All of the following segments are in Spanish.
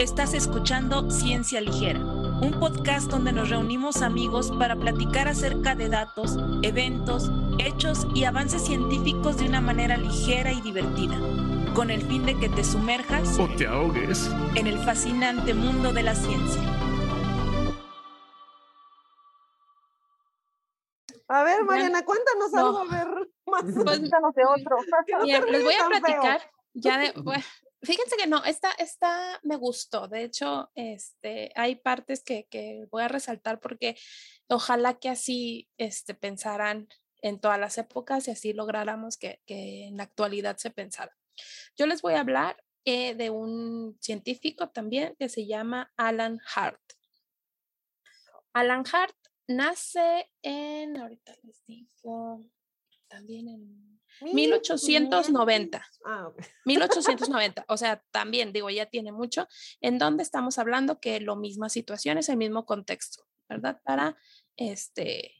Estás escuchando Ciencia Ligera, un podcast donde nos reunimos amigos para platicar acerca de datos, eventos, hechos y avances científicos de una manera ligera y divertida, con el fin de que te sumerjas o te ahogues en el fascinante mundo de la ciencia. A ver, Mariana, cuéntanos algo, a ver, más Pues, cuéntanos de otro. No Bien, les voy a feo. platicar ya de, bueno, fíjense que no, esta, esta me gustó. De hecho, este, hay partes que, que voy a resaltar porque ojalá que así este, pensaran en todas las épocas y así lográramos que, que en la actualidad se pensara. Yo les voy a hablar eh, de un científico también que se llama Alan Hart. Alan Hart nace en, ahorita les digo, también en 1890. Ah, ok. 1890, o sea, también digo, ya tiene mucho, en donde estamos hablando que lo misma situación es el mismo contexto, ¿verdad? Para este,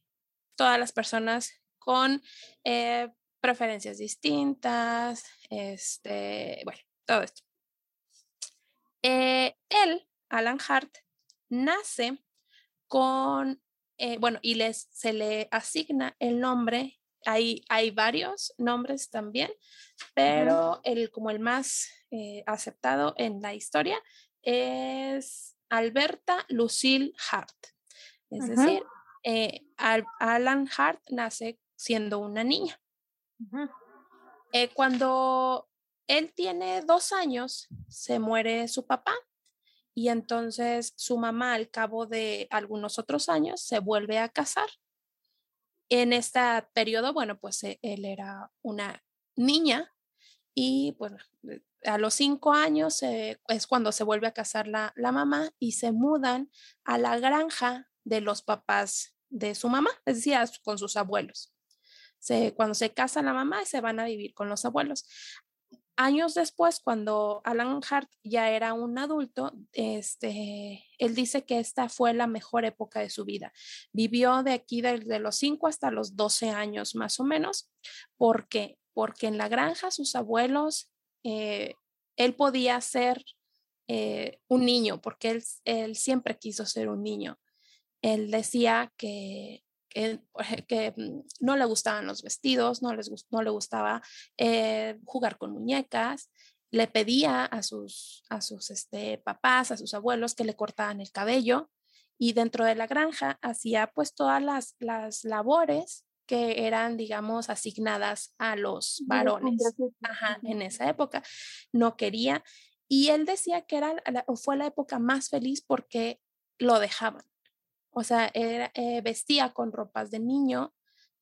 todas las personas con eh, preferencias distintas, este, bueno, todo esto. Eh, él, Alan Hart, nace con, eh, bueno, y les, se le asigna el nombre hay, hay varios nombres también, pero el, como el más eh, aceptado en la historia es Alberta Lucille Hart. Es decir, eh, Al- Alan Hart nace siendo una niña. Eh, cuando él tiene dos años, se muere su papá y entonces su mamá al cabo de algunos otros años se vuelve a casar. En este periodo, bueno, pues eh, él era una niña y bueno, eh, a los cinco años es cuando se vuelve a casar la, la mamá y se mudan a la granja de los papás de su mamá, es decir, con sus abuelos. Cuando se casa la mamá, se van a vivir con los abuelos. Años después, cuando Alan Hart ya era un adulto, este, él dice que esta fue la mejor época de su vida. Vivió de aquí desde los 5 hasta los 12 años más o menos. ¿Por qué? Porque en la granja sus abuelos, eh, él podía ser eh, un niño, porque él, él siempre quiso ser un niño. Él decía que, que, que, mm, no le gustaban los vestidos, no, les, no le gustaba eh, jugar con muñecas, le pedía a sus, a sus este, papás, a sus abuelos que le cortaban el cabello y dentro de la granja hacía pues todas las, las labores que eran, digamos, asignadas a los varones Ajá, en esa época. No quería. Y él decía que era, fue la época más feliz porque lo dejaban. O sea, era, eh, vestía con ropas de niño,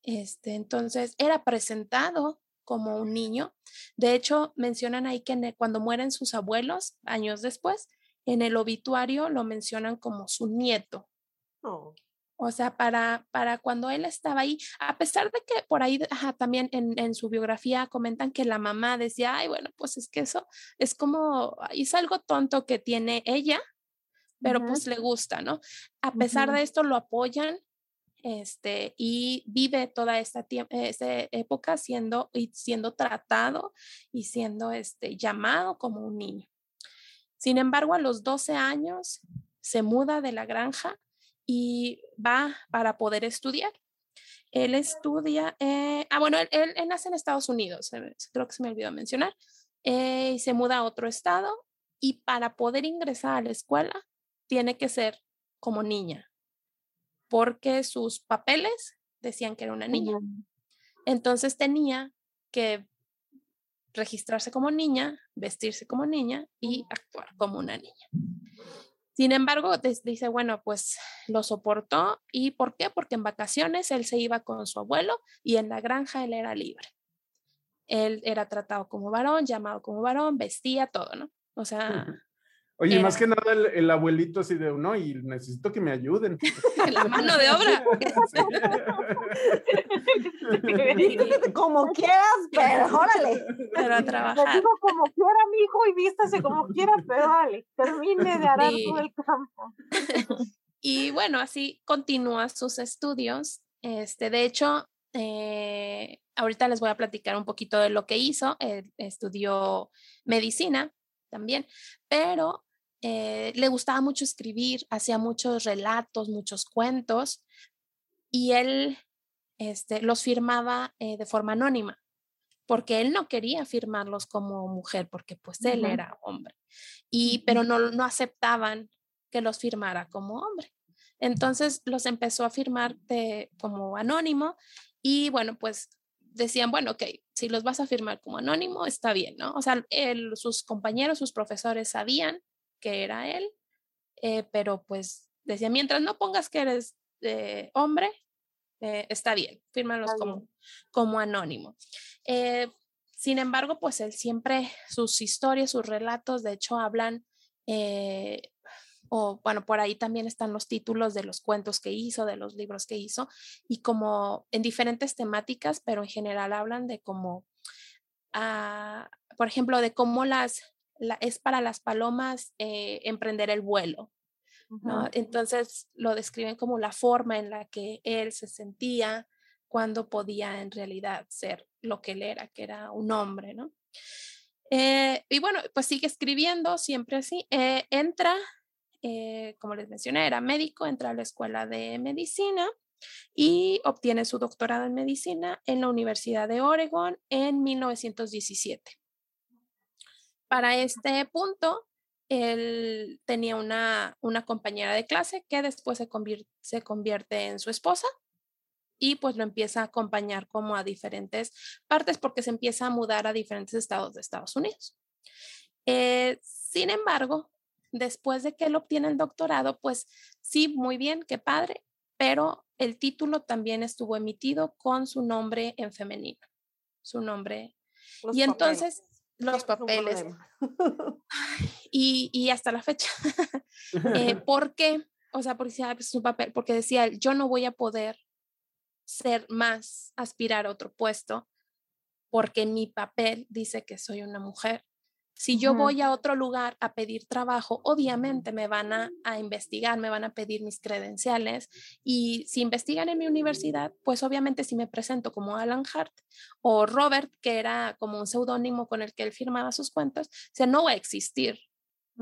este, entonces era presentado como un niño. De hecho, mencionan ahí que el- cuando mueren sus abuelos, años después, en el obituario lo mencionan como su nieto. Oh. O sea, para, para cuando él estaba ahí, a pesar de que por ahí ajá, también en, en su biografía comentan que la mamá decía, ay, bueno, pues es que eso es como, es algo tonto que tiene ella, pero Ujú. pues le gusta, ¿no? A pesar Ujú. de esto lo apoyan este, y vive toda esta, esta época siendo, y siendo tratado y siendo este, llamado como un niño. Sin embargo, a los 12 años se muda de la granja y va para poder estudiar. Él estudia, eh, ah, bueno, él, él- él nace en Estados Unidos, creo que se me olvidó mencionar, eh, y se muda a otro estado y para poder ingresar a la escuela tiene que ser como niña, porque sus papeles decían que era una niña. Entonces tenía que registrarse como niña, vestirse como niña y actuar como una niña. Sin embargo, dice, bueno, pues lo soportó. ¿Y por qué? Porque en vacaciones él se iba con su abuelo y en la granja él era libre. Él era tratado como varón, llamado como varón, vestía todo, ¿no? O sea, Oye, Era- más que nada el, el abuelito así de, no, y necesito que me ayuden. La mano de obra. Como quieras, pero órale. Pero a trabajar. digo como quiera, mi hijo, y vístase como quiera, pero dale, termine de arar Sí. todo el campo. Y bueno, así continúa sus estudios. Este, de hecho, eh, ahorita les voy a platicar un poquito de lo que hizo. Él estudió medicina también, pero eh, le gustaba mucho escribir, hacía muchos relatos, muchos cuentos, y él este, los firmaba eh, de forma anónima, porque él no quería firmarlos como mujer, porque pues él era hombre, y, pero no, no aceptaban que los firmara como hombre. Entonces los empezó a firmar de, como anónimo y bueno, pues decían, bueno, ok, si los vas a firmar como anónimo, está bien, ¿no? O sea, él- sus compañeros, sus profesores sabían que era él, eh, pero pues decían, mientras no pongas que eres eh, hombre, eh, está bien, fírmalos Está como, como anónimo. Sin embargo, pues él siempre, sus historias, sus relatos, de hecho, hablan, o bueno, por ahí también están los títulos de los cuentos que hizo, de los libros que hizo, y como en diferentes temáticas, pero en general hablan de cómo, ah, por ejemplo, de cómo las, la- es para las palomas eh, emprender el vuelo. Entonces lo describen como la forma en la que él se sentía cuando podía en realidad ser lo que él era, que era un hombre, ¿no? Eh, y bueno, pues sigue escribiendo siempre así. Eh, entra, eh, como les mencioné, era médico, entra a la escuela de medicina y obtiene su doctorado en medicina en la Universidad de Oregon en 1917. Para este punto, él tenía una, una compañera de clase que después se, convier- se convierte en su esposa y pues lo empieza a acompañar como a diferentes partes porque se empieza a mudar a diferentes estados de Estados Unidos. Eh, sin embargo, después de que él obtiene el doctorado, pues sí, muy bien, qué padre, pero el título también estuvo emitido con su nombre en femenino, su nombre. Los y papeles. entonces los papeles. Y, y hasta la fecha. eh, ¿Por qué? O sea, porque decía, "Ah, pues, es un papel, porque decía, él, yo no voy a poder ser más, aspirar a otro puesto, porque en mi papel dice que soy una mujer. Si yo voy a otro lugar a pedir trabajo, obviamente me van a, a investigar, me van a pedir mis credenciales y si investigan en mi universidad, pues obviamente si me presento como Alan Hart o Robert, que era como un seudónimo con el que él firmaba sus cuentos, o sea, no va a existir.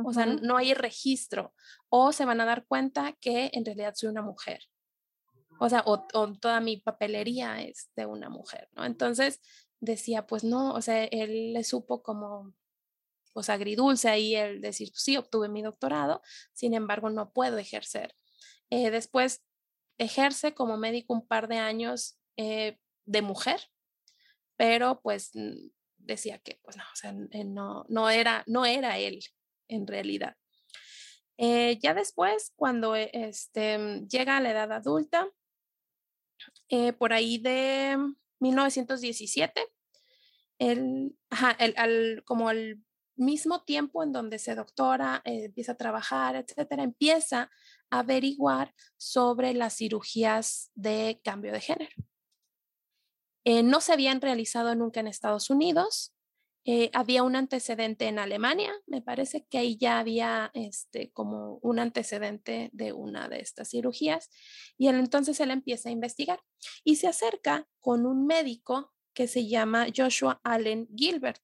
O sea, no hay registro. O se van a dar cuenta que en realidad soy una mujer. O sea, o, o toda mi papelería es de una mujer, ¿no? Entonces decía, pues no, o sea, él le supo como, pues agridulce ahí el decir, "Pues, sí, obtuve mi doctorado, sin embargo, no puedo ejercer. Eh, después ejerce como médico un par de años eh, de mujer, pero pues decía que, pues no, o sea, eh, no, no, era, no era él en realidad. Ya después, cuando este, mm, llega a la edad adulta, por ahí de 1917, él, ajá, el- al- como al mismo tiempo en donde se doctora, eh, empieza a trabajar, etcétera, empieza a averiguar sobre las cirugías de cambio de género. Eh, no se habían realizado nunca en Estados Unidos. eh, había un antecedente en Alemania, me parece que ahí ya había este, como un antecedente de una de estas cirugías y entonces él empieza a investigar y se acerca con un médico que se llama Joshua Allen Gilbert,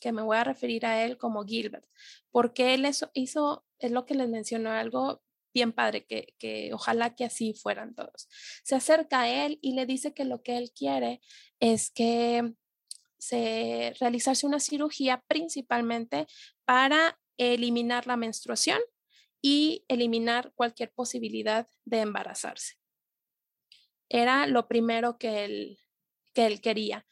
que me voy a referir a él como Gilbert, porque él eso hizo, es lo que les mencionó, algo bien padre, que, ojalá que así fueran todos. Se acerca a él y le dice que lo que él quiere es que se realizarse una cirugía principalmente para eliminar la menstruación y eliminar cualquier posibilidad de embarazarse. Era lo primero que él, que él quería.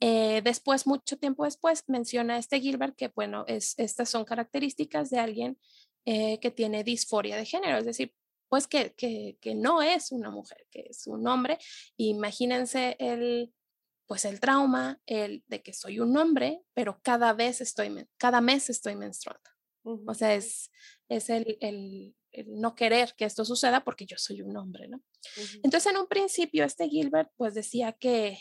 Eh, después, mucho tiempo después, menciona este Gilbert que, bueno, es, estas son características de alguien eh, que tiene disforia de género, es decir, pues que, que, que, no es una mujer, que es un hombre. Imagínense el, pues el trauma, el de que soy un hombre, pero cada vez estoy, cada mes estoy menstruando. O sea, es, es el, el, no querer que esto suceda porque yo soy un hombre, ¿no? Entonces, en un principio, este Gilbert pues decía que,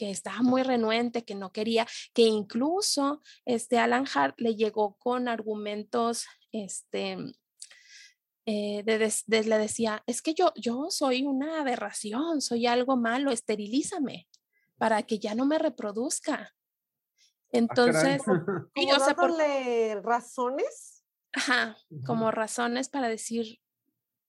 que estaba muy renuente, que no quería, que incluso este Alan Hart le llegó con argumentos, este, eh, le decía, es que yo, yo soy una aberración, soy algo malo, esterilízame para que ya no me reproduzca. Ah, Entonces, ¿Y o sea, por... razones? Ajá, como razones para decir,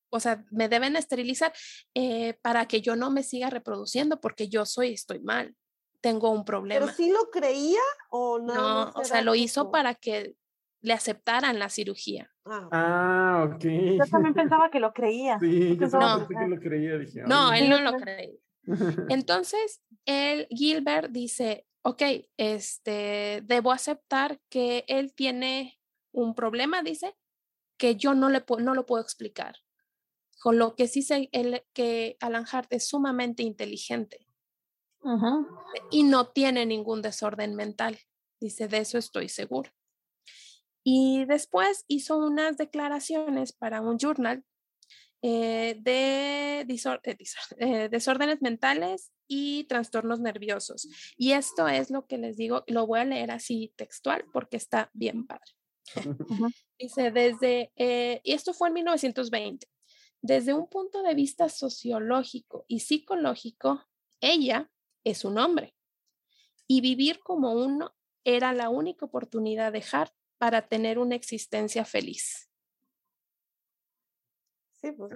o sea, me deben esterilizar eh, para que yo no me siga reproduciendo porque yo soy, estoy mal, tengo un problema. ¿Pero sí lo creía o no? No, o sea, lo hizo para que le aceptaran la cirugía. Ah, ah ok. Yo también pensaba que lo creía. Sí, yo no, que lo creía. Dije, no, él no lo creía. Entonces, el Gilbert dice, ok, este, debo aceptar que él tiene un problema, dice, que yo no, le no lo puedo explicar. Con lo que sí sé el, que Alan Hart es sumamente inteligente y no tiene ningún desorden mental. Dice, de eso estoy seguro. Y después hizo unas declaraciones para un journal eh, de eh, eh, desórdenes mentales y trastornos nerviosos. Y esto es lo que les digo, lo voy a leer así textual porque está bien padre. Dice, desde, y esto fue en 1920, desde un punto de vista sociológico y psicológico, ella es un hombre. Y vivir como uno era la única oportunidad de Hart para tener una existencia feliz. Sí, pues.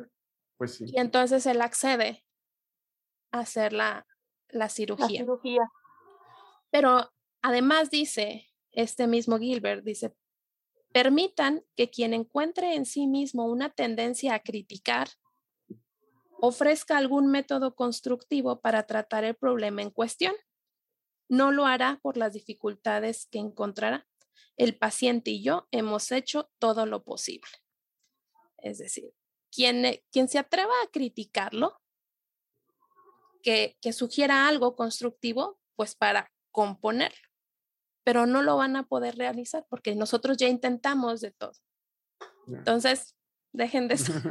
pues sí. Y entonces él accede a hacer la, la cirugía. La cirugía. Pero además dice, este mismo Gilbert dice, permitan que quien encuentre en sí mismo una tendencia a criticar ofrezca algún método constructivo para tratar el problema en cuestión. No lo hará por las dificultades que encontrará, el paciente y yo hemos hecho todo lo posible. Es decir, quien, eh, quien se atreva a criticarlo, que, que sugiera algo constructivo, pues para componerlo, pero no lo van a poder realizar porque nosotros ya intentamos de todo. Entonces, dejen de estar,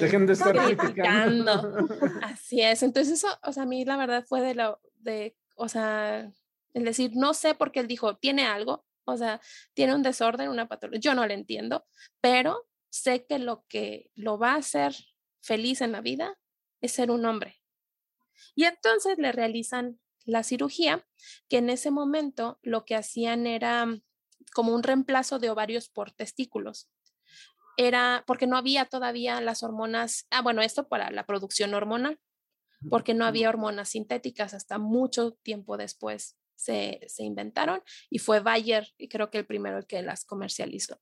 dejen de estar criticando. Así es. Entonces eso, o sea, a mí la verdad fue de lo, de, o sea, el decir, no sé por qué él dijo, tiene algo, o sea, tiene un desorden, una patología. Yo no lo entiendo, pero sé que lo que lo va a hacer feliz en la vida es ser un hombre. Y entonces le realizan la cirugía, que en ese momento lo que hacían era mm, como un reemplazo de ovarios por testículos. Era porque no había todavía las hormonas, ah, bueno, esto para la producción hormonal, porque no había hormonas sintéticas hasta mucho tiempo después se, inventaron y fue Bayer, y creo que el primero el que las comercializó.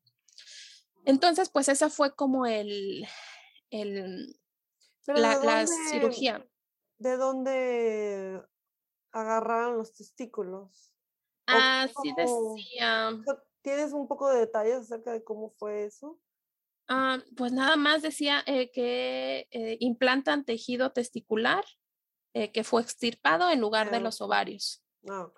Entonces, pues esa fue como el, el la, cirugía. ¿De dónde agarraron los testículos? Ah, sí decía. ¿Tienes un poco de detalles acerca de cómo fue eso? Ah, pues nada más decía eh, que eh, implantan tejido testicular eh, que fue extirpado en lugar de los ovarios. Ah,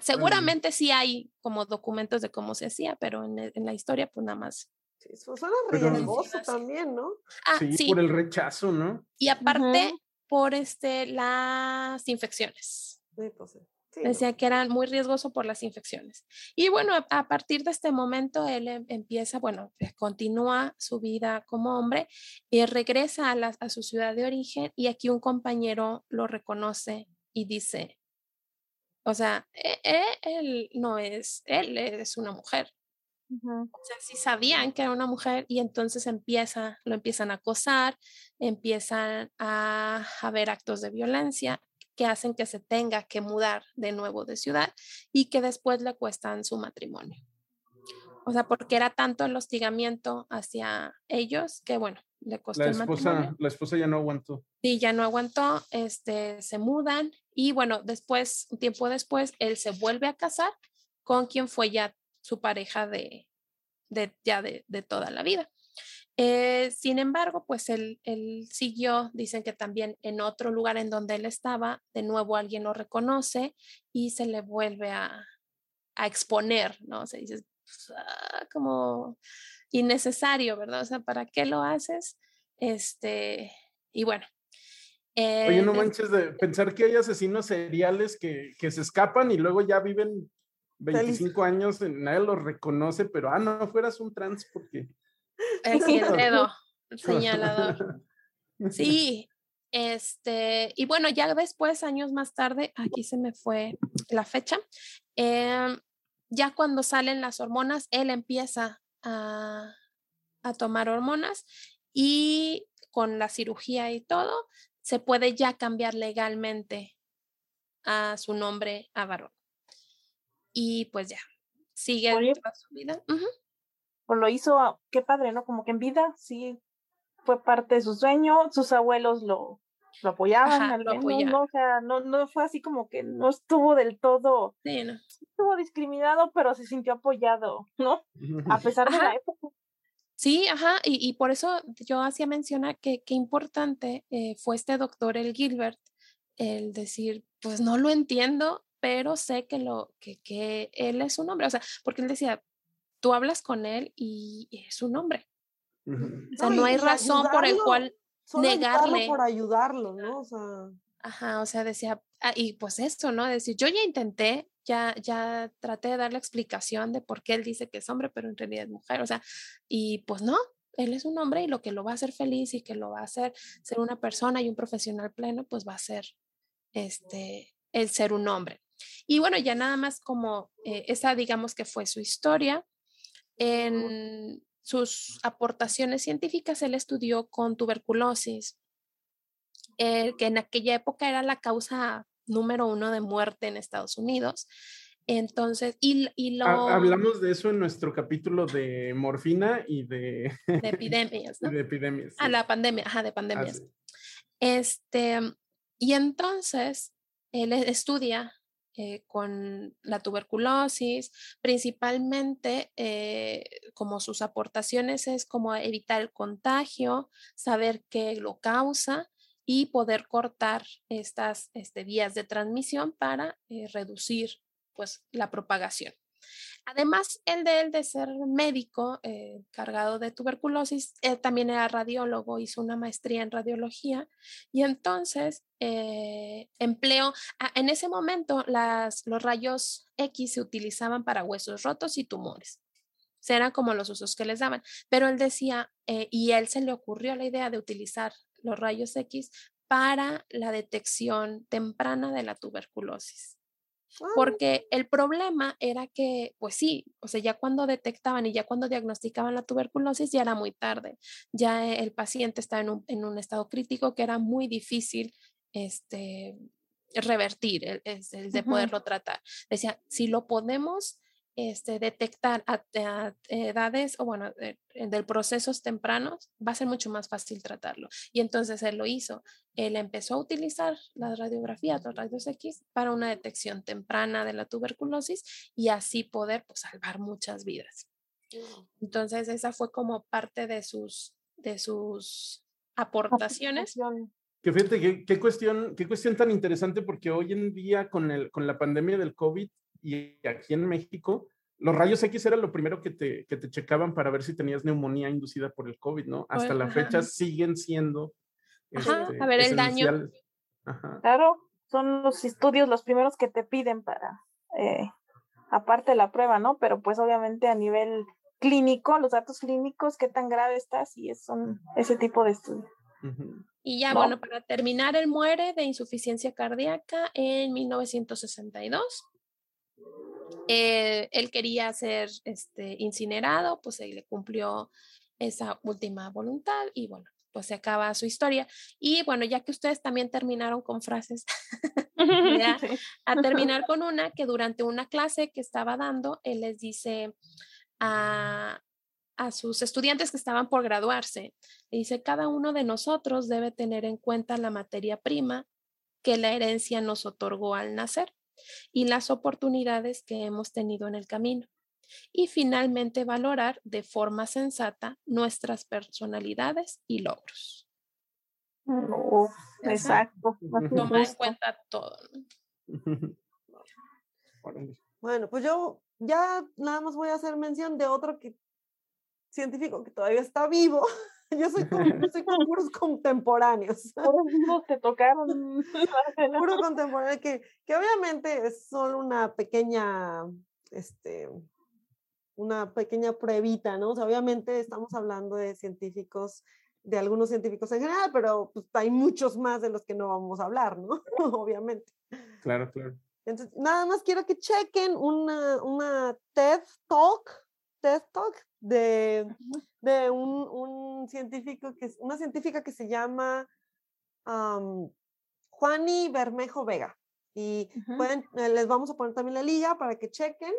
seguramente sí hay como documentos de cómo se hacía, pero en, e, la historia pues nada más. Sí, eso suena riesgoso también, ¿no? Ah, sí, por el rechazo, ¿no? Y aparte por este, las infecciones. Sí, pues Decía que era muy riesgoso por las infecciones. Y bueno, a, partir de este momento él em, empieza, bueno, continúa su vida como hombre y regresa a, a su ciudad de origen y aquí un compañero lo reconoce y dice, o sea, e, e, él no es, él es una mujer. O sea, sí sabían que era una mujer y entonces empieza, lo empiezan a acosar, empiezan a haber actos de violencia que hacen que se tenga que mudar de nuevo de ciudad y que después le cuestan su matrimonio. O sea, porque era tanto el hostigamiento hacia ellos que, bueno, le costó la esposa, La esposa ya no aguantó. Sí, ya no aguantó, este, se mudan y bueno, después, un tiempo después, él se vuelve a casar con quien fue ya su pareja de, de ya de, de, toda la vida. Eh, sin embargo, pues él, él, siguió, dicen que también en otro lugar en donde él estaba, de nuevo alguien lo reconoce y se le vuelve a, a exponer, ¿no? Se dice, pues, ah, como innecesario, ¿verdad? O sea, ¿para qué lo haces? Este, y bueno. Oye, no eh, manches de pensar que hay asesinos seriales que, que se escapan y luego ya viven 25 años, nadie los reconoce, pero ah, no fueras un trans porque. Aquí el dedo señalador. Sí, este, y bueno, ya después, años más tarde, aquí se me fue la fecha, em, ya cuando salen las hormonas, él empieza a, a tomar hormonas y con la cirugía y todo, se puede ya cambiar legalmente a su nombre a varón. Y pues ya, sigue Oye. toda su vida. Pues lo hizo, a- qué padre, ¿no? Como que en vida sí fue parte de su sueño, sus abuelos lo, lo apoyaban, Ajá, al lo apoyaban. ¿no? O sea, no, no fue así como que no estuvo del todo, Sí, ¿no? estuvo discriminado, pero se sintió apoyado, ¿no? A pesar de la época. Sí, ajá, y, y por eso yo hacía mencionar que qué importante eh, fue este doctor, el Gilbert, el decir, pues no lo entiendo, pero sé que, lo, que, que él es un hombre, o sea, porque él decía, tú hablas con él y es un hombre, o sea, No, no hay razón por el ayudarlo, cual ayudarlo negarle. por ayudarlo, ¿no? O sea, Ajá, o sea, decía, ah, y pues esto, ¿no? Decir, yo ya intenté, ya, ya traté de dar la explicación de por qué él dice que es hombre, pero en realidad es mujer, o sea, y pues no, él es un hombre y lo que lo va a hacer feliz y que lo va a hacer ser una persona y un profesional pleno, pues va a ser este, el ser un hombre. Y bueno, ya nada más como eh, esa, digamos que fue su historia. En sus aportaciones científicas, él estudió con tuberculosis, eh, que en aquella época era la causa número uno de muerte en Estados Unidos. Entonces, y, y lo Ha- Hablamos de eso en nuestro capítulo de morfina y de, de epidemias, ¿no? de epidemias. A sí. la pandemia, ajá, de Ah, pandemias. sí. Este, y entonces él e- estudia eh, con la tuberculosis, principalmente eh, como sus aportaciones es como evitar el contagio, saber qué lo causa y poder cortar estas este, vías de transmisión para eh, reducir pues la propagación. Además, el de él de ser médico eh, cargado de tuberculosis, él también era radiólogo, hizo una maestría en radiología y entonces eh, empleó, ah, en ese momento los rayos X se utilizaban para huesos rotos y tumores. O eran como los usos que les daban. Pero él decía, eh, y él se le ocurrió la idea de utilizar los rayos X para la detección temprana de la tuberculosis. Porque el problema era que, pues sí, o sea, ya cuando detectaban y ya cuando diagnosticaban la tuberculosis ya era muy tarde. Ya eh, el paciente estaba en un, en un estado crítico que era muy difícil este, revertir, el, el de poderlo tratar. Decía, si lo podemos este, detectar a, a edades o bueno, de- del procesos tempranos, va a ser mucho más fácil tratarlo. Y entonces él lo hizo. Él empezó a utilizar las radiografías, los rayos X, para una detección temprana de la tuberculosis y así poder pues, salvar muchas vidas. Entonces esa fue como parte de sus, de sus aportaciones. Que fíjate, qué, qué cuestión, qué cuestión tan interesante, porque hoy en día con, el, con la pandemia del COVID y aquí en México, los rayos X era lo primero que te, que te checaban para ver si tenías neumonía inducida por el COVID, ¿no? Hasta la ajá. fecha siguen siendo. Ajá, este, a ver el daño. Ajá. Claro, son los estudios los primeros que te piden para, eh, aparte de la prueba, ¿no? Pero pues obviamente a nivel clínico, los datos clínicos, qué tan grave estás y es son ese tipo de estudios. Ujú. Y ya, No. bueno, para terminar, él muere de insuficiencia cardíaca en 1962. Eh, él quería ser este, incinerado, pues se le cumplió esa última voluntad y bueno, pues se acaba su historia. Y bueno, ya que ustedes también terminaron con frases, a terminar con una que durante una clase que estaba dando, él les dice a, a sus estudiantes que estaban por graduarse, le dice, cada uno de nosotros debe tener en cuenta la materia prima que la herencia nos otorgó al nacer y las oportunidades que hemos tenido en el camino. Y finalmente valorar de forma sensata nuestras personalidades y logros. No, Ajá. exacto. así Tomar en cuenta todo. Bueno, pues yo ya nada más voy a hacer mención de otro que, científico que todavía está vivo. Yo soy con, yo soy con puros contemporáneos. Puros te tocaron. Puro contemporáneo, que, que obviamente es solo una pequeña, este, una pequeña pruebita, ¿no? O sea, obviamente estamos hablando de científicos, de algunos científicos en general, pero pues, hay muchos más de los que no vamos a hablar, ¿no? obviamente. Claro, claro. Entonces, nada más quiero que chequen una, una TED Talk, TED Talk de, de un, un, científico, que, una científica que se llama um, Juani Bermejo Vega. Y pueden, eh, les vamos a poner también la liga para que chequen.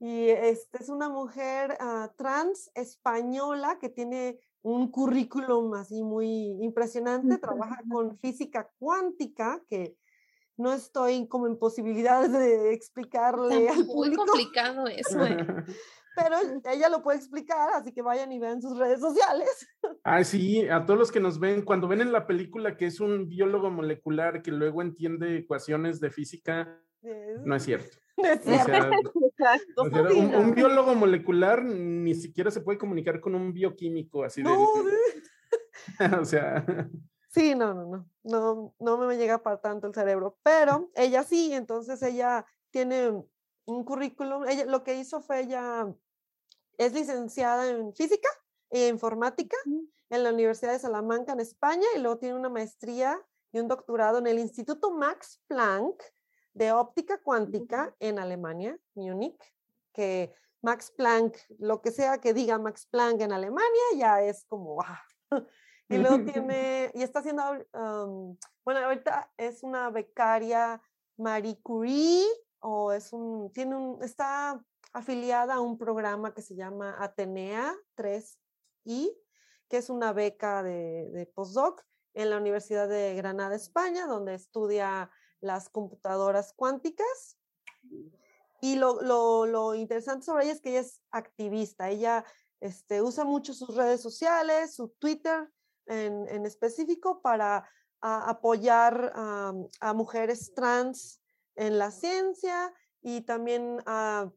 Y este es una mujer uh, trans española que tiene un currículum así muy impresionante, trabaja con física cuántica, que no estoy como en posibilidades de explicarle Está muy complicado eso. ¿eh? Pero ella lo puede explicar, así que vayan y vean sus redes sociales. Ah, sí, a todos los que nos ven, cuando ven en la película que es un biólogo molecular que luego entiende ecuaciones de física, no es cierto. No es cierto. O sea, un, un, biólogo molecular ni siquiera se puede comunicar con un bioquímico así de... No, o sea... Sí, no, no, no, no, no me llega para tanto el cerebro, pero ella sí, entonces ella tiene un currículum, ella lo que hizo fue ella es licenciada en física e informática en la Universidad de Salamanca en España y luego tiene una maestría y un doctorado en el Instituto Max Planck de óptica cuántica en Alemania, Múnich, que Max Planck, lo que sea que diga Max Planck en Alemania ya es como, wow. Y luego tiene, y está haciendo, um, bueno, ahorita es una becaria Marie Curie, o es un, tiene un, está afiliada a un programa que se llama Atenea 3I, que es una beca de, de postdoc en la Universidad de Granada, España, donde estudia las computadoras cuánticas. Y lo, lo, lo, interesante sobre ella es que ella es activista. Ella este, usa mucho sus redes sociales, su Twitter en, en específico, para apoyar a, mujeres trans en la ciencia y también a,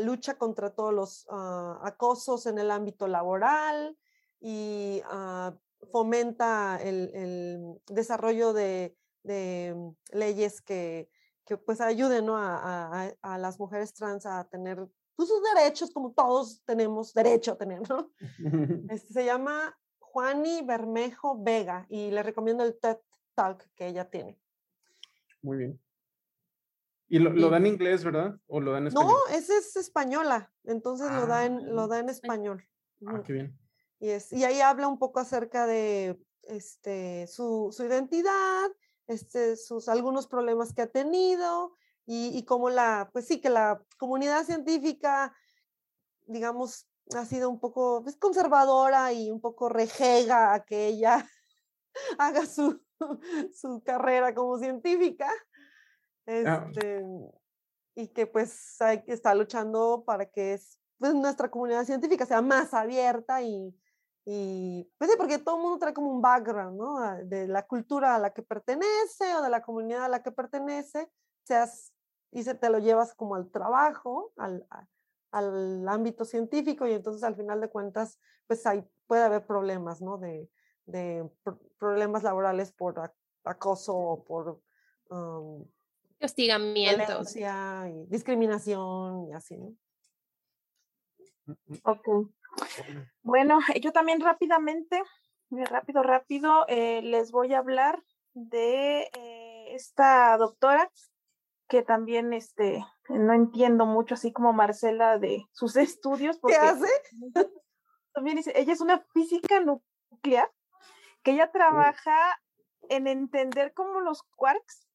lucha contra todos los acosos en el ámbito laboral y fomenta el, el desarrollo de, de leyes que, que, pues ayuden ¿no? a, a, a, las mujeres trans a tener pues, sus derechos como todos tenemos derecho a tener, ¿no? Este, se llama Juani Bermejo Vega y le recomiendo el TED Talk que ella tiene. Muy bien. Y lo, lo, da en inglés, ¿verdad? ¿O lo da en español? No, esa es española, entonces ah, lo, da en, lo da en español. Ah, qué bien. Y, es, y ahí habla un poco acerca de este, su, su identidad, este, sus algunos problemas que ha tenido y, y cómo la, pues sí, que la comunidad científica, digamos, ha sido un poco pues, conservadora y un poco rejega a que ella haga su, su carrera como científica. Este, y que pues hay estar luchando para que es, pues, nuestra comunidad científica sea más abierta y, y pues sí, porque todo el mundo trae como un background, ¿no? Ah, de la cultura a la que pertenece o de la comunidad a la que pertenece, seas y se te lo llevas como al trabajo, al, al ámbito científico y entonces al final de cuentas, pues hay, puede haber problemas, ¿no? De, de pr problemas laborales por acoso o por um, hostigamientos y discriminación y así, ¿no? Ok. Bueno, yo también rápidamente, rápido, rápido, eh, les voy a hablar de eh, esta doctora que también este, no entiendo mucho, así como Marcela, de sus estudios. Porque ¿Qué hace? También dice, ella es una física nuclear, que ella trabaja en entender cómo los quarks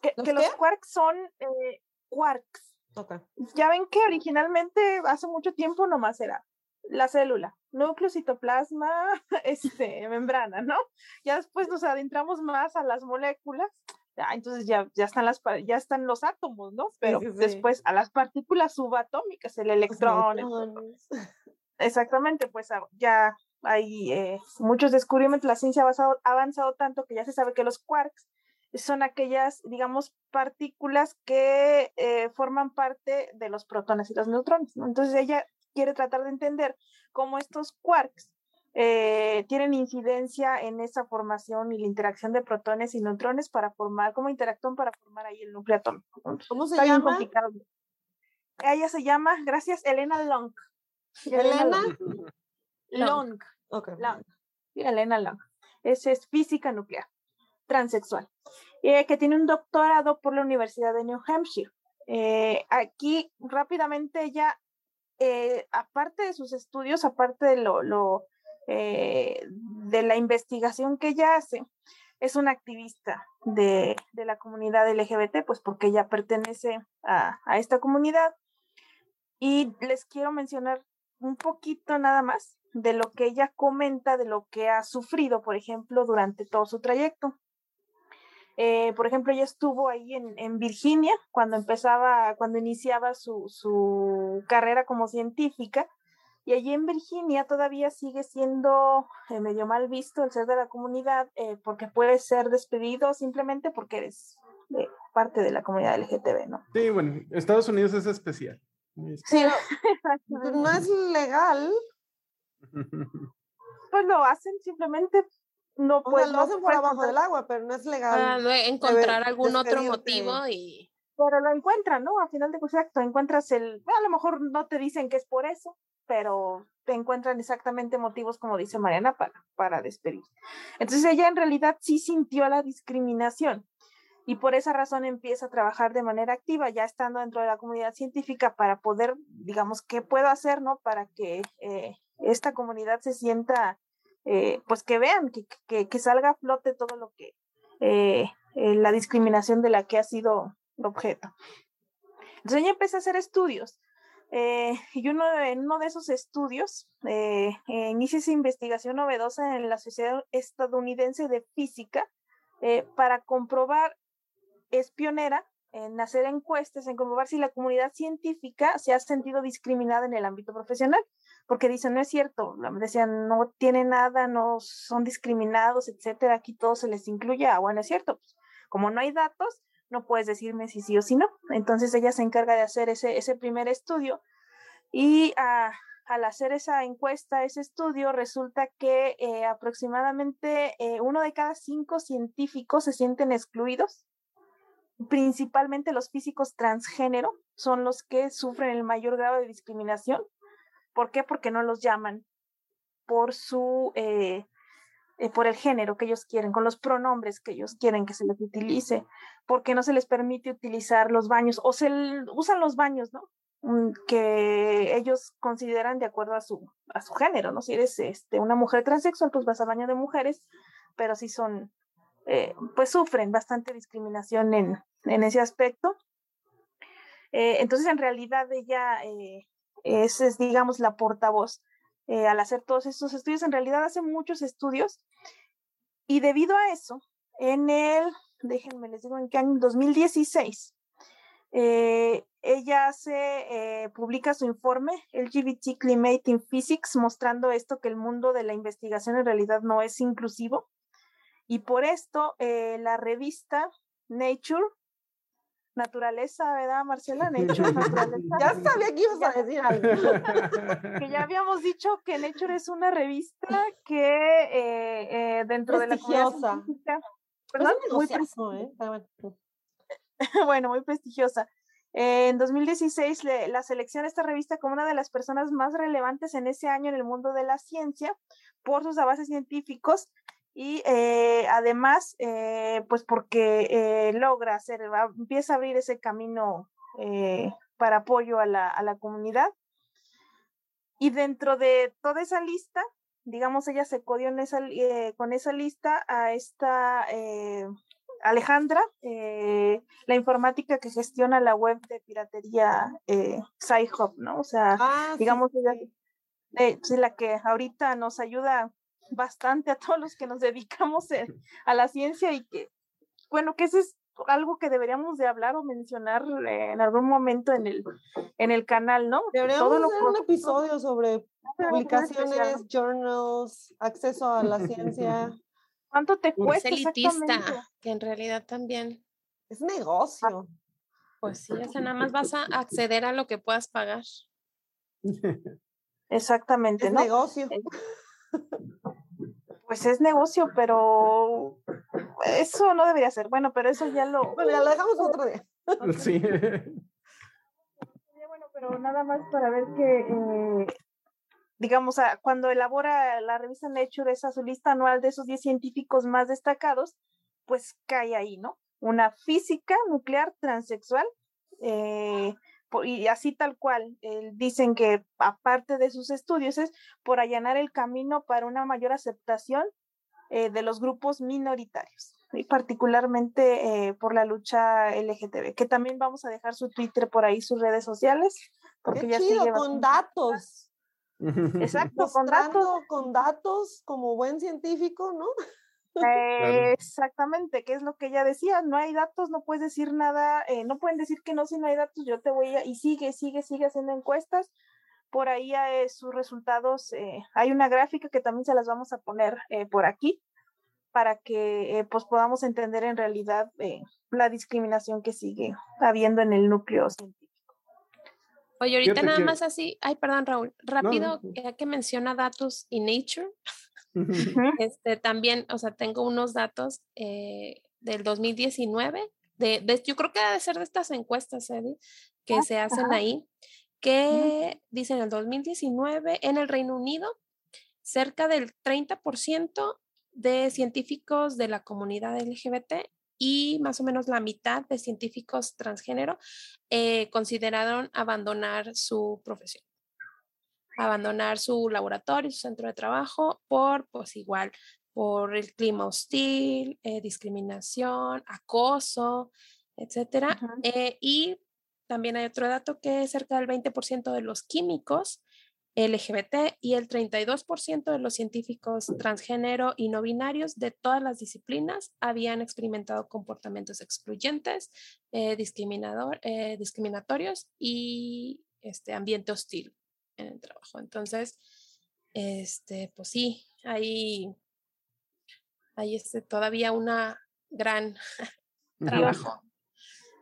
que, ¿Los, que los quarks son eh, quarks. Okay. Ya ven que originalmente hace mucho tiempo nomás era la célula, núcleo, citoplasma, este, membrana, ¿no? Ya después nos adentramos más a las moléculas, ya, entonces ya, ya, están las, ya están los átomos, ¿no? Pero sí, sí, sí. después a las partículas subatómicas, el electrón. Exactamente, pues ya hay eh, muchos descubrimientos, la ciencia ha avanzado, ha avanzado tanto que ya se sabe que los quarks son aquellas, digamos, partículas que eh, forman parte de los protones y los neutrones. Entonces ella quiere tratar de entender cómo estos quarks eh, tienen incidencia en esa formación y la interacción de protones y neutrones para formar, cómo interactúan para formar ahí el núcleo atómico. ¿Cómo se llama? Ella se llama, gracias, Elena Long. ¿Elena? Long. Okay. Long. Elena Long. Esa es física nuclear, transexual, eh, que tiene un doctorado por la Universidad de New Hampshire. Eh, aquí rápidamente ella, eh, aparte de sus estudios, aparte de lo, de la investigación que ella hace, es una activista de, de, la comunidad LGBT, pues porque ella pertenece a, a esta comunidad. Y les quiero mencionar un poquito nada más de lo que ella comenta, de lo que ha sufrido, por ejemplo, durante todo su trayecto. Eh, por ejemplo, ella estuvo ahí en, en, Virginia cuando empezaba, cuando iniciaba su, su, carrera como científica. Y allí en Virginia todavía sigue siendo eh, medio mal visto el ser de la comunidad eh, porque puedes ser despedido simplemente porque eres parte de la comunidad LGTB, ¿no? Sí, bueno, Estados Unidos es especial. Sí, no es legal pues lo hacen simplemente no pues lo hacen por abajo del agua pero no es legal ah, encontrar algún otro motivo y pero lo encuentran no al final de exacto encuentras el a lo mejor no te dicen que es por eso pero te encuentran exactamente motivos como dice Mariana para para despedir. Entonces ella en realidad sí sintió la discriminación y por esa razón empieza a trabajar de manera activa, ya estando dentro de la comunidad científica, para poder, digamos, qué puedo hacer, ¿no? Para que eh, esta comunidad se sienta, eh, pues que vean, que, que, salga a flote todo lo que, eh, eh, la discriminación de la que ha sido objeto. Entonces ella empezó a hacer estudios. y uno en uno de esos estudios inicia esa investigación novedosa en la Sociedad Estadounidense de Física para comprobar, es pionera en hacer encuestas, en comprobar si la comunidad científica se ha sentido discriminada en el ámbito profesional porque dicen, no es cierto, decían, no tiene nada, no son discriminados, etcétera, aquí todo se les incluye, ah, bueno, es cierto, pues, como no hay datos, no puedes decirme si sí o si no. Entonces ella se encarga de hacer ese, ese primer estudio y ah, al hacer esa encuesta, ese estudio, resulta que eh, aproximadamente eh, uno de cada cinco científicos se sienten excluidos. Principalmente los físicos transgénero son los que sufren el mayor grado de discriminación ¿Por qué? Porque no los llaman por su, eh, eh, por el género que ellos quieren, con los pronombres que ellos quieren que se les utilice, porque no se les permite utilizar los baños o se usan los baños, ¿no? Mm, que ellos consideran de acuerdo a su, a su género, ¿no? Si eres este, una mujer transexual, pues vas al baño de mujeres, pero si son, eh, pues sufren bastante discriminación en, en ese aspecto. entonces, en realidad, ella es, es digamos, la portavoz eh, al hacer todos estos estudios. En realidad hace muchos estudios y debido a eso, en el, déjenme les digo en qué año, 2016, eh, ella hace, eh, publica su informe LGBT Climate in Physics, mostrando esto que el mundo de la investigación en realidad no es inclusivo. Y por esto la revista Nature naturaleza, ¿verdad, Marcela? Nature, naturaleza. ya sabía que ibas a decir algo. que ya habíamos dicho que Nature es una revista que eh, eh, dentro de la comunidad perdón, muy prestigiosa. ¿eh? bueno, muy prestigiosa. en 2016 la selección de esta revista como una de las personas más relevantes en ese año en el mundo de la ciencia por sus avances científicos y eh, además, eh, pues porque eh, logra hacer, empieza a abrir ese camino para apoyo a la, a la, comunidad. Y dentro de toda esa lista, digamos, ella se codió en esa, con esa lista a esta Alejandra, la informática que gestiona la web de piratería Sci-Hub, ¿no? O sea, ah, digamos, ella es la que ahorita nos ayuda bastante a todos los que nos dedicamos a la ciencia y que, bueno, que eso es algo que deberíamos de hablar o mencionar eh, en algún momento en el, en el canal, ¿no? Deberíamos hacer un episodio sobre publicaciones, journals, acceso a la ciencia. ¿Cuánto te cuesta? Es elitista, que en realidad también. Es negocio. Pues sí, o sea, nada más vas a acceder a lo que puedas pagar. Exactamente, Es ¿no? negocio. Pues es negocio, pero eso no debería ser. Bueno, pero eso ya lo. Bueno, ya lo dejamos otro día. Sí. Bueno, pero nada más para ver que, eh, digamos, ah, cuando elabora la revista Nature esa su lista anual de esos 10 científicos más destacados, pues cae ahí, ¿no? Una física nuclear transexual, eh, y así tal cual, eh, dicen que aparte de sus estudios es por allanar el camino para una mayor aceptación eh, de los grupos minoritarios y particularmente eh, por la lucha LGTB, que también vamos a dejar su Twitter por ahí, sus redes sociales, porque Qué ya chido, sigue con datos. Exacto, con datos. Mostrando con datos como buen científico, ¿no? Eh, Exactamente, que es lo que ella decía, no hay datos, no puedes decir nada, eh, no pueden decir que no si no hay datos, yo te voy a, y sigue, sigue, sigue haciendo encuestas, por ahí eh, sus resultados, eh, hay una gráfica que también se las vamos a poner eh, por aquí, para que eh, pues podamos entender en realidad eh, la discriminación que sigue habiendo en el núcleo científico. Oye, ahorita nada que- más así, ay, perdón, Raúl, rápido, no. ya que menciona datos y Nature, este también, o sea, tengo unos datos eh, del 2019, de, de- yo creo que debe ser de estas encuestas, Eddie, que Ah, se hacen ajá. ahí, que dicen en el 2019 en el Reino Unido, cerca del 30% de científicos de la comunidad LGBT y más o menos la mitad de científicos transgénero eh, consideraron abandonar su profesión, abandonar su laboratorio, su centro de trabajo por, pues igual, por el clima hostil, eh, discriminación, acoso, etcétera. Eh, y también hay otro dato que cerca del 20% de los químicos LGBT y el 32% de los científicos transgénero y no binarios de todas las disciplinas habían experimentado comportamientos excluyentes, eh, discriminador, eh, discriminatorios y este ambiente hostil en el trabajo. Entonces, este, pues sí, hay, hay este, todavía una gran trabajo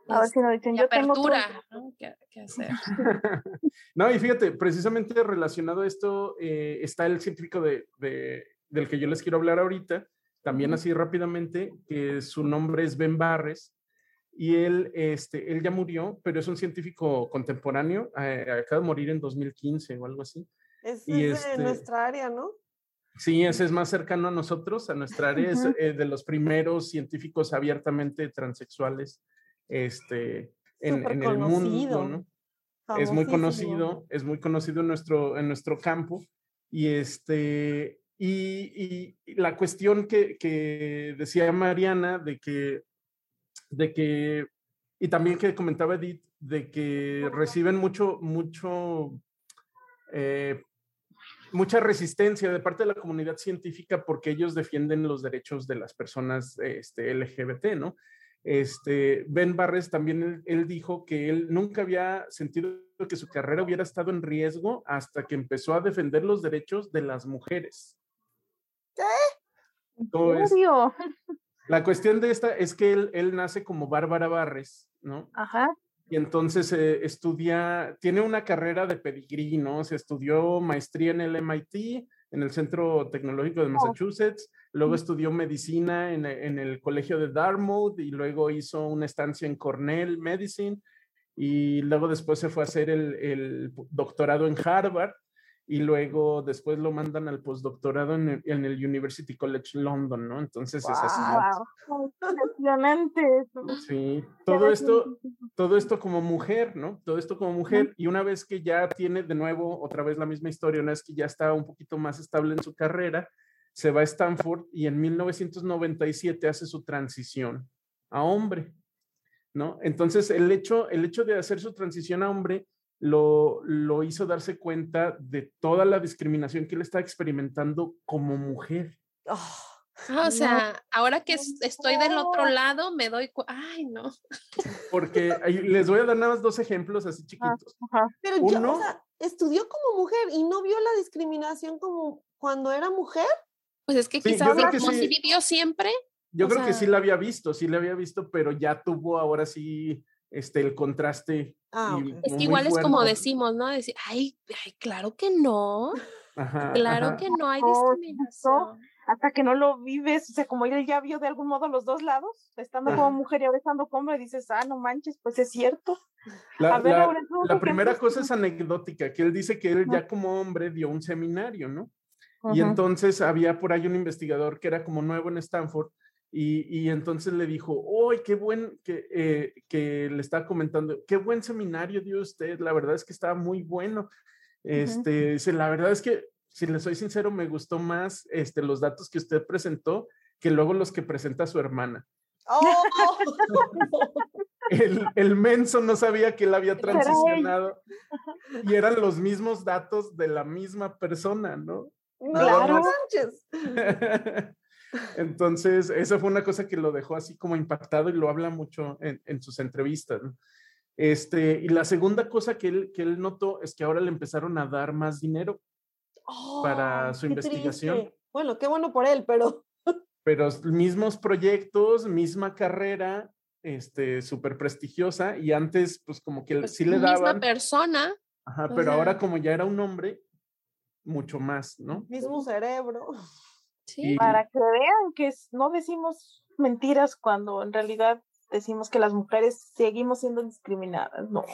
A ver si nos dicen, de yo tengo apertura ¿no? hacer. No, y fíjate, precisamente relacionado a esto eh, está el científico de, de- del que yo les quiero hablar ahorita, también así rápidamente, que su nombre es Ben Barres, y él, este, él ya murió, pero es un científico contemporáneo, eh, acaba de morir en 2015 o algo así. Es, Y es de este- nuestra área, ¿no? Sí, ese es más cercano a nosotros, a nuestra área, es Ujú. eh, de los primeros científicos abiertamente transexuales este, en, en el mundo, ¿no? Es muy conocido, es muy conocido en nuestro, en nuestro campo. Y, este, y- y la cuestión que, que decía Mariana de que, de que, y también que comentaba Edith, de que reciben mucho, mucho, eh, mucha resistencia de parte de la comunidad científica porque ellos defienden los derechos de las personas este, LGBT, ¿no? Este, Ben Barres también él, él dijo que él nunca había sentido que su carrera hubiera estado en riesgo hasta que empezó a defender los derechos de las mujeres. ¿Cómo ¿En? La cuestión de esta es que él, él nace como Bárbara Barres, ¿no? Ajá. Y entonces eh, estudia, tiene una carrera de pedigrí, ¿no? Se estudió maestría en el MIT, en el Centro Tecnológico de Massachusetts, luego estudió medicina en, en el Colegio de Dartmouth y luego hizo una estancia en Cornell Medicine y luego después se fue a hacer el, el doctorado en Harvard y luego después lo mandan al postdoctorado en el, en el University College London, ¿no? Entonces es así. Wow. Impresionante eso. Sí, todo esto, todo esto como mujer, ¿no? Todo esto como mujer. Y una vez que ya tiene de nuevo otra vez la misma historia, una vez que ya está un poquito más estable en su carrera, se va a Stanford y en 1997 hace su transición a hombre, ¿no? Entonces, el hecho, el hecho de hacer su transición a hombre lo, lo hizo darse cuenta de toda la discriminación que él está experimentando como mujer. Ah, o sea, ahora que es- estoy del otro lado, me doy Ay, no. Porque les voy a dar nada más dos ejemplos así chiquitos. Pero ya, Uno- o sea, estudió como mujer y no vio la discriminación como cuando era mujer. Pues es que Sí, yo quizás que como sí. si vivió siempre. Yo o creo que sea- sí la había visto, sí la había visto, pero ya tuvo ahora sí este, el contraste. Ah, y. Es como que igual es como decimos, ¿no? Decir, ay, ay, claro que no, Ajá, claro ajá. que no hay discriminación. Hasta que no lo vives, o sea, como él ya vio de algún modo los dos lados, estando Ajá. como mujer y ahora estando como hombre, dices, ah, no manches, pues es cierto. La, A ver, la- ahora, ¿tú la qué primera cosa es anecdótica, que él dice que él ya como hombre dio un seminario, ¿no? Y entonces había por ahí un investigador que era como nuevo en Stanford y, y entonces le dijo, ¡ay, qué buen! Que, eh, que le estaba comentando, qué buen seminario dio usted, la verdad es que estaba muy bueno. Este, dice, la verdad es que, si le soy sincero, me gustó más este, los datos que usted presentó que luego los que presenta su hermana. Oh, El, el menso no sabía que él había transicionado y eran los mismos datos de la misma persona, ¿no? no Claro. Entonces, esa fue una cosa que lo dejó así como impactado y lo habla mucho en, en sus entrevistas. ¿no? Este, y la segunda cosa que él, que él notó es que ahora le empezaron a dar más dinero para Oh, su investigación. triste. Bueno, qué bueno por él, pero pero mismos proyectos, misma carrera, este, súper prestigiosa y antes pues como que Pues, sí le misma daban, persona. ajá, pero ahora como ya era un hombre, mucho más, ¿no? mismo cerebro. Sí. Para que vean que no decimos mentiras cuando en realidad decimos que las mujeres seguimos siendo discriminadas. No,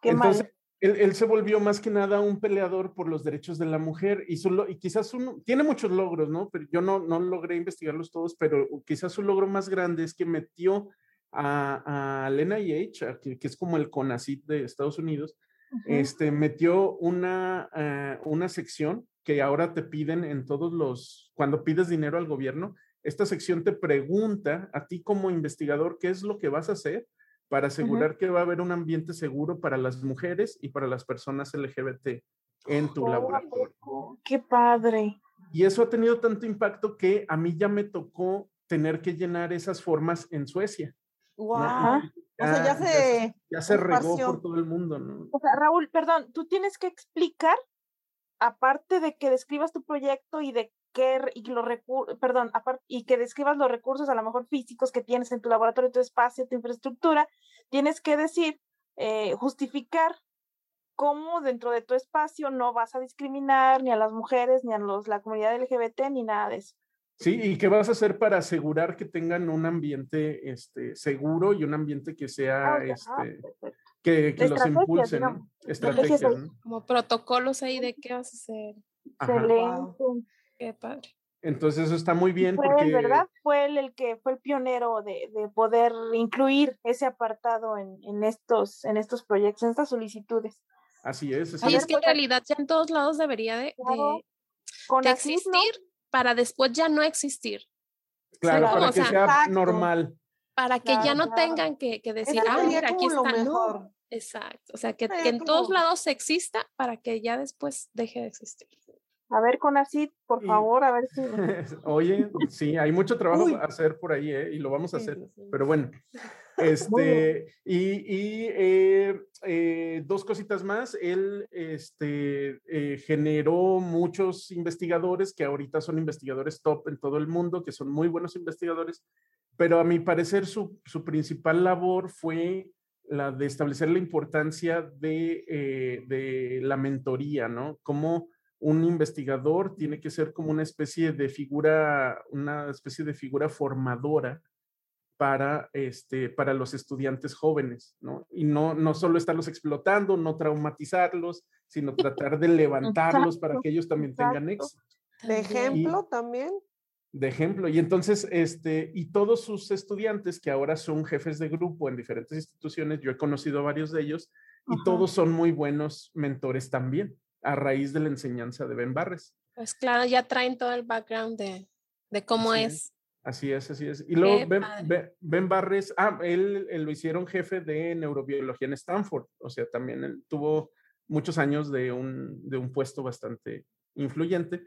qué Entonces, mal. él, él se volvió más que nada un peleador por los derechos de la mujer y, su, lo- y quizás uno, tiene muchos logros, ¿no? Pero yo no, no logré investigarlos todos, pero quizás su logro más grande es que metió a, a Lena que, que es como el CONACYT de Estados Unidos, este, metió una, eh, una sección que ahora te piden en todos los, cuando pides dinero al gobierno, esta sección te pregunta a ti como investigador qué es lo que vas a hacer para asegurar que va a haber un ambiente seguro para las mujeres y para las personas LGBT en tu Oh, laboratorio. Qué padre. Y eso ha tenido tanto impacto que a mí ya me tocó tener que llenar esas formas en Suecia. Wow. Ajá. O sea, ya se ya se regó por todo el mundo, ¿no? O sea, Raúl, perdón, tú tienes que explicar, aparte de que describas tu proyecto y de y los recursos, perdón, y que describas los recursos a lo mejor físicos que tienes en tu laboratorio, tu espacio, tu infraestructura, tienes que decir, eh, justificar cómo dentro de tu espacio no vas a discriminar ni a las mujeres, ni a los, la comunidad LGBT, ni nada de eso. Sí, ¿y qué vas a hacer para asegurar que tengan un ambiente este, seguro y un ambiente que sea, Ah, ah, este, perfecto. que, que los Estrategias, impulse, digamos. ¿no? Estrategias. ¿no? Como protocolos ahí de qué vas a hacer. Excelente. Qué padre. Entonces eso está muy bien Fue él, porque ¿verdad? Fue él el que fue el pionero de, de poder incluir ese apartado en, en estos, en estos proyectos, en estas solicitudes. así es. así Ay, es. es que en realidad ya en todos lados debería de, Claro. de- Con de así, ¿no? existir para después ya no existir. Claro, ¿no? para O que sea, sea exacto. normal. Para que ya Claro, no claro. tengan que, que decir, ah, mira, aquí está. No, mejor. exacto. O sea, que, que en todos lados exista para que ya después deje de existir. A ver, con así, por Y- favor, a ver si. Oye, sí, hay mucho trabajo Uy. a hacer por ahí, ¿eh? Y lo vamos a hacer. sí, sí. Pero bueno, este, y, y, eh, eh, dos cositas más. Él este, eh, generó muchos investigadores que ahorita son investigadores top en todo el mundo, que son muy buenos investigadores, pero a mi parecer su, su principal labor fue la de establecer la importancia de, de la mentoría, ¿no? Cómo un investigador tiene que ser como una especie de figura, una especie de figura formadora para, este, para los estudiantes jóvenes, ¿no? Y no, no solo estarlos explotando, no traumatizarlos, sino tratar de levantarlos para que ellos también tengan éxito. De ejemplo también. De ejemplo, y entonces, este, y todos sus estudiantes que ahora son jefes de grupo en diferentes instituciones, yo he conocido a varios de ellos, y Ajá. todos son muy buenos mentores también, a raíz de la enseñanza de Ben Barres. Pues claro, ya traen todo el background de, de cómo Así es. Así es, así es. Y luego ben. Ben- Ben Barres, ah, él, él lo hicieron jefe de neurobiología en Stanford, o sea, también él tuvo muchos años de un, de un puesto bastante influyente.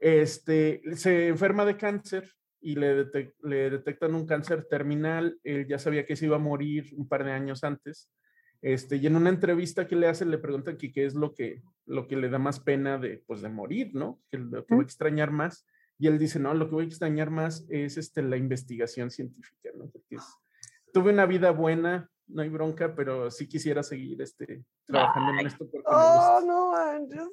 Este, se enferma de cáncer y le, le detectan un cáncer terminal, él ya sabía que se iba a morir un par de años antes. Este, y en una entrevista que le hacen le preguntan que qué es lo que, lo que le da más pena de, pues, de morir, ¿no? Que lo que va a extrañar más. Y él dice, no, lo que voy a extrañar más es este, la investigación científica, ¿no? Porque tuve una vida buena, no hay bronca, pero sí quisiera seguir este, trabajando en esto. Porque oh, no manches.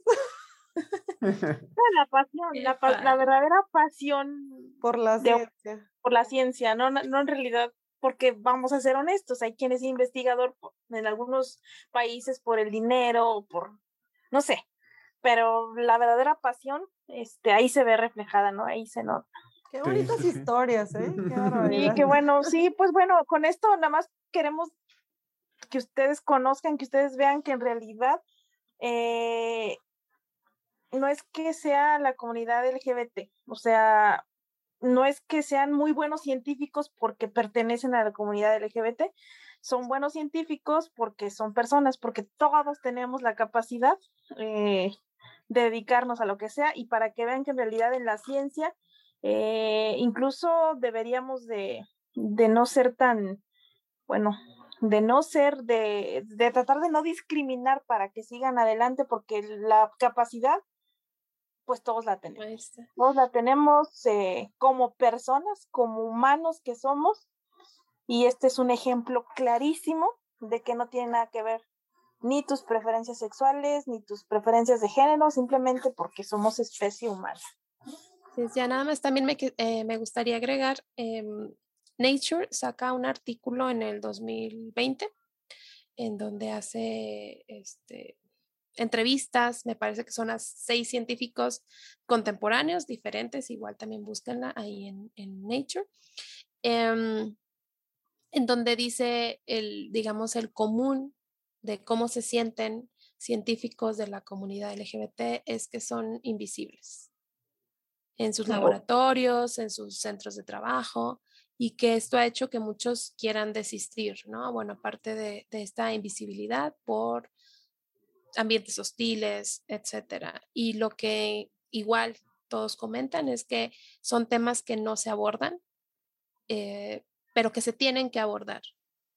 la pasión, la, la, verdadera pasión por la ciencia. por la ciencia, no, no en realidad porque vamos a ser honestos, hay quien es investigador en algunos países por el dinero o por, no sé, pero la verdadera pasión, este, ahí se ve reflejada, ¿no? Ahí se nota. Qué bonitas historias, ¿eh? Qué y qué bueno, sí, pues bueno, con esto nada más queremos que ustedes conozcan, que ustedes vean que en realidad eh, no es que sea la comunidad LGBT, o sea, no es que sean muy buenos científicos porque pertenecen a la comunidad LGBT, son buenos científicos porque son personas, porque todos tenemos la capacidad eh, de dedicarnos a lo que sea y para que vean que en realidad en la ciencia eh, incluso deberíamos de, de, no ser tan, bueno, de no ser, de, de tratar de no discriminar para que sigan adelante porque la capacidad pues todos la tenemos. Todos la tenemos eh, como personas, como humanos que somos. Y este es un ejemplo clarísimo de que no tiene nada que ver ni tus preferencias sexuales, ni tus preferencias de género, simplemente porque somos especie humana. Sí, ya nada más también me, eh, me gustaría agregar, em, Nature saca un artículo en el 2020 en donde hace este, entrevistas, me parece que son a seis científicos contemporáneos diferentes, igual también búsquenla ahí en, en Nature, em, en donde dice el, digamos, el común de cómo se sienten científicos de la comunidad LGBT es que son invisibles en sus laboratorios, en sus centros de trabajo, y que esto ha hecho que muchos quieran desistir, ¿no? Bueno, aparte de, de esta invisibilidad por ambientes hostiles, etcétera. Y lo que igual todos comentan es que son temas que no se abordan, eh, pero que se tienen que abordar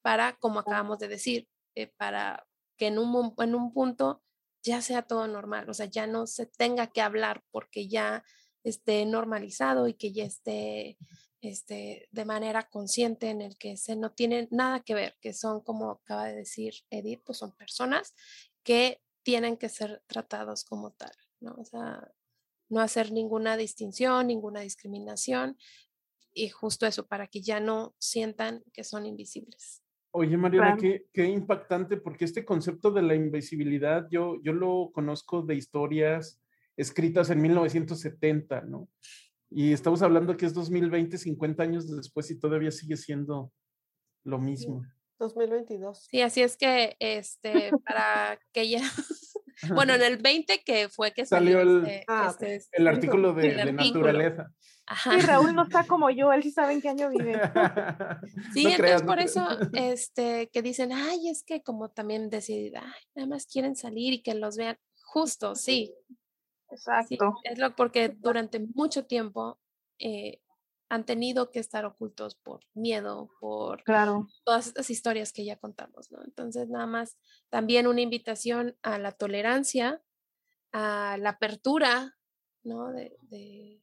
para, como acabamos de decir, eh, para que en un, en un punto ya sea todo normal, o sea, ya no se tenga que hablar porque ya esté normalizado y que ya esté este, de manera consciente en el que se no tiene nada que ver, que son, como acaba de decir Edith, pues son personas que tienen que ser tratados como tal, ¿no? O sea, no hacer ninguna distinción, ninguna discriminación y justo eso, para que ya no sientan que son invisibles. Oye, Mariana, qué, qué, impactante, porque este concepto de la invisibilidad yo, yo lo conozco de historias escritas en 1970, ¿no? Y estamos hablando que es 2020, 50 años después y todavía sigue siendo lo mismo. 2022. Sí, así es que este, para que ya, bueno, en el 20 que fue que salió, el, este, ah, este, el, artículo de, naturaleza. Ajá. Y Raúl no está como yo, él sí sabe en qué año vive. sí, entonces por eso, este, que dicen, ay, es que como también deciden, ay, nada más quieren salir y que los vean, justo, sí. Exacto. es lo porque durante mucho tiempo eh, han tenido que estar ocultos por miedo, por claro. todas estas historias que ya contamos, ¿no? Entonces, nada más también una invitación a la tolerancia, a la apertura, ¿no? De, de,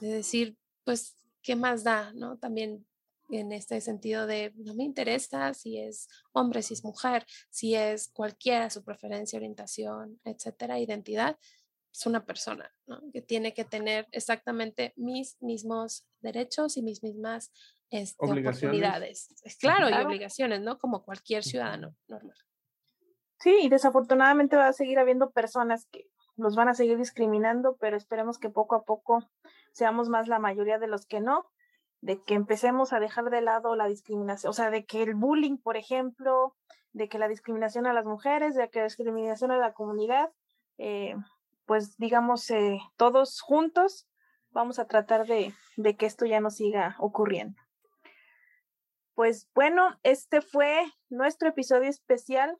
decir, pues, ¿qué más da, ¿no? También en este sentido de no me interesa si es hombre, si es mujer, si es cualquiera su preferencia, orientación, etcétera, identidad, es una persona, ¿no? Que tiene que tener exactamente mis mismos derechos y mis mismas este, oportunidades. Claro, y obligaciones, ¿no? Como cualquier ciudadano normal. Sí, y desafortunadamente va a seguir habiendo personas que nos van a seguir discriminando, pero esperemos que poco a poco seamos más la mayoría de los que no, de que empecemos a dejar de lado la discriminación, o sea, de que el bullying, por ejemplo, de que la discriminación a las mujeres, de que la discriminación a la comunidad, eh, pues digamos, eh, todos juntos vamos a tratar de, de, que esto ya no siga ocurriendo. Pues bueno, este fue nuestro episodio especial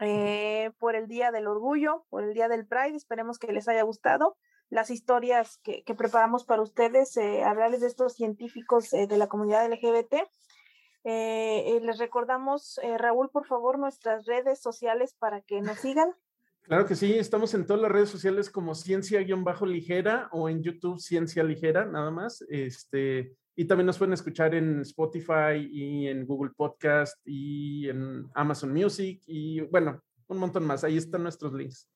eh, por el Día del Orgullo, por el Día del Pride. Esperemos que les haya gustado las historias que, que preparamos para ustedes, eh, hablarles de estos científicos de la comunidad LGBT. les recordamos, Raúl, por favor, nuestras redes sociales para que nos sigan. Claro que sí, estamos en todas las redes sociales como ciencia-ligera o en YouTube Ciencia Ligera, nada más. Este, y también nos pueden escuchar en Spotify y en Google Podcast y en Amazon Music y bueno, un montón más. Ahí están nuestros links.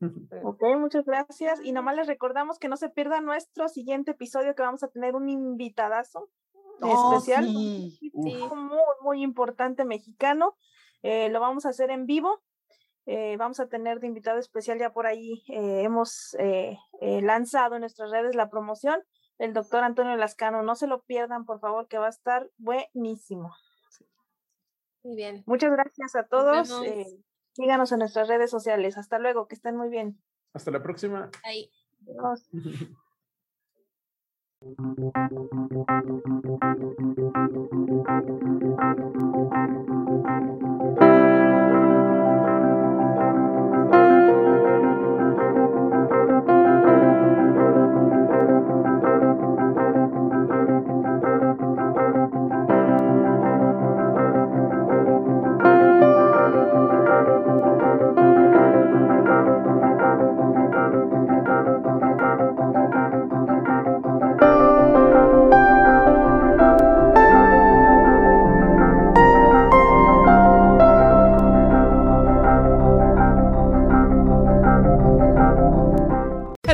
Ok, muchas gracias. Y nomás les recordamos que no se pierda nuestro siguiente episodio que vamos a tener un invitadazo Oh, especial, sí. muy, muy importante mexicano. Eh, lo vamos a hacer en vivo. Eh, vamos a tener de invitado especial ya por ahí. eh, hemos eh, eh, lanzado en nuestras redes la promoción. El doctor Antonio Lascano. No se lo pierdan, por favor, que va a estar buenísimo. Muy bien. Muchas gracias a todos. eh, síganos en nuestras redes sociales. Hasta luego, que estén muy bien. Hasta la próxima. Ahí. Adiós.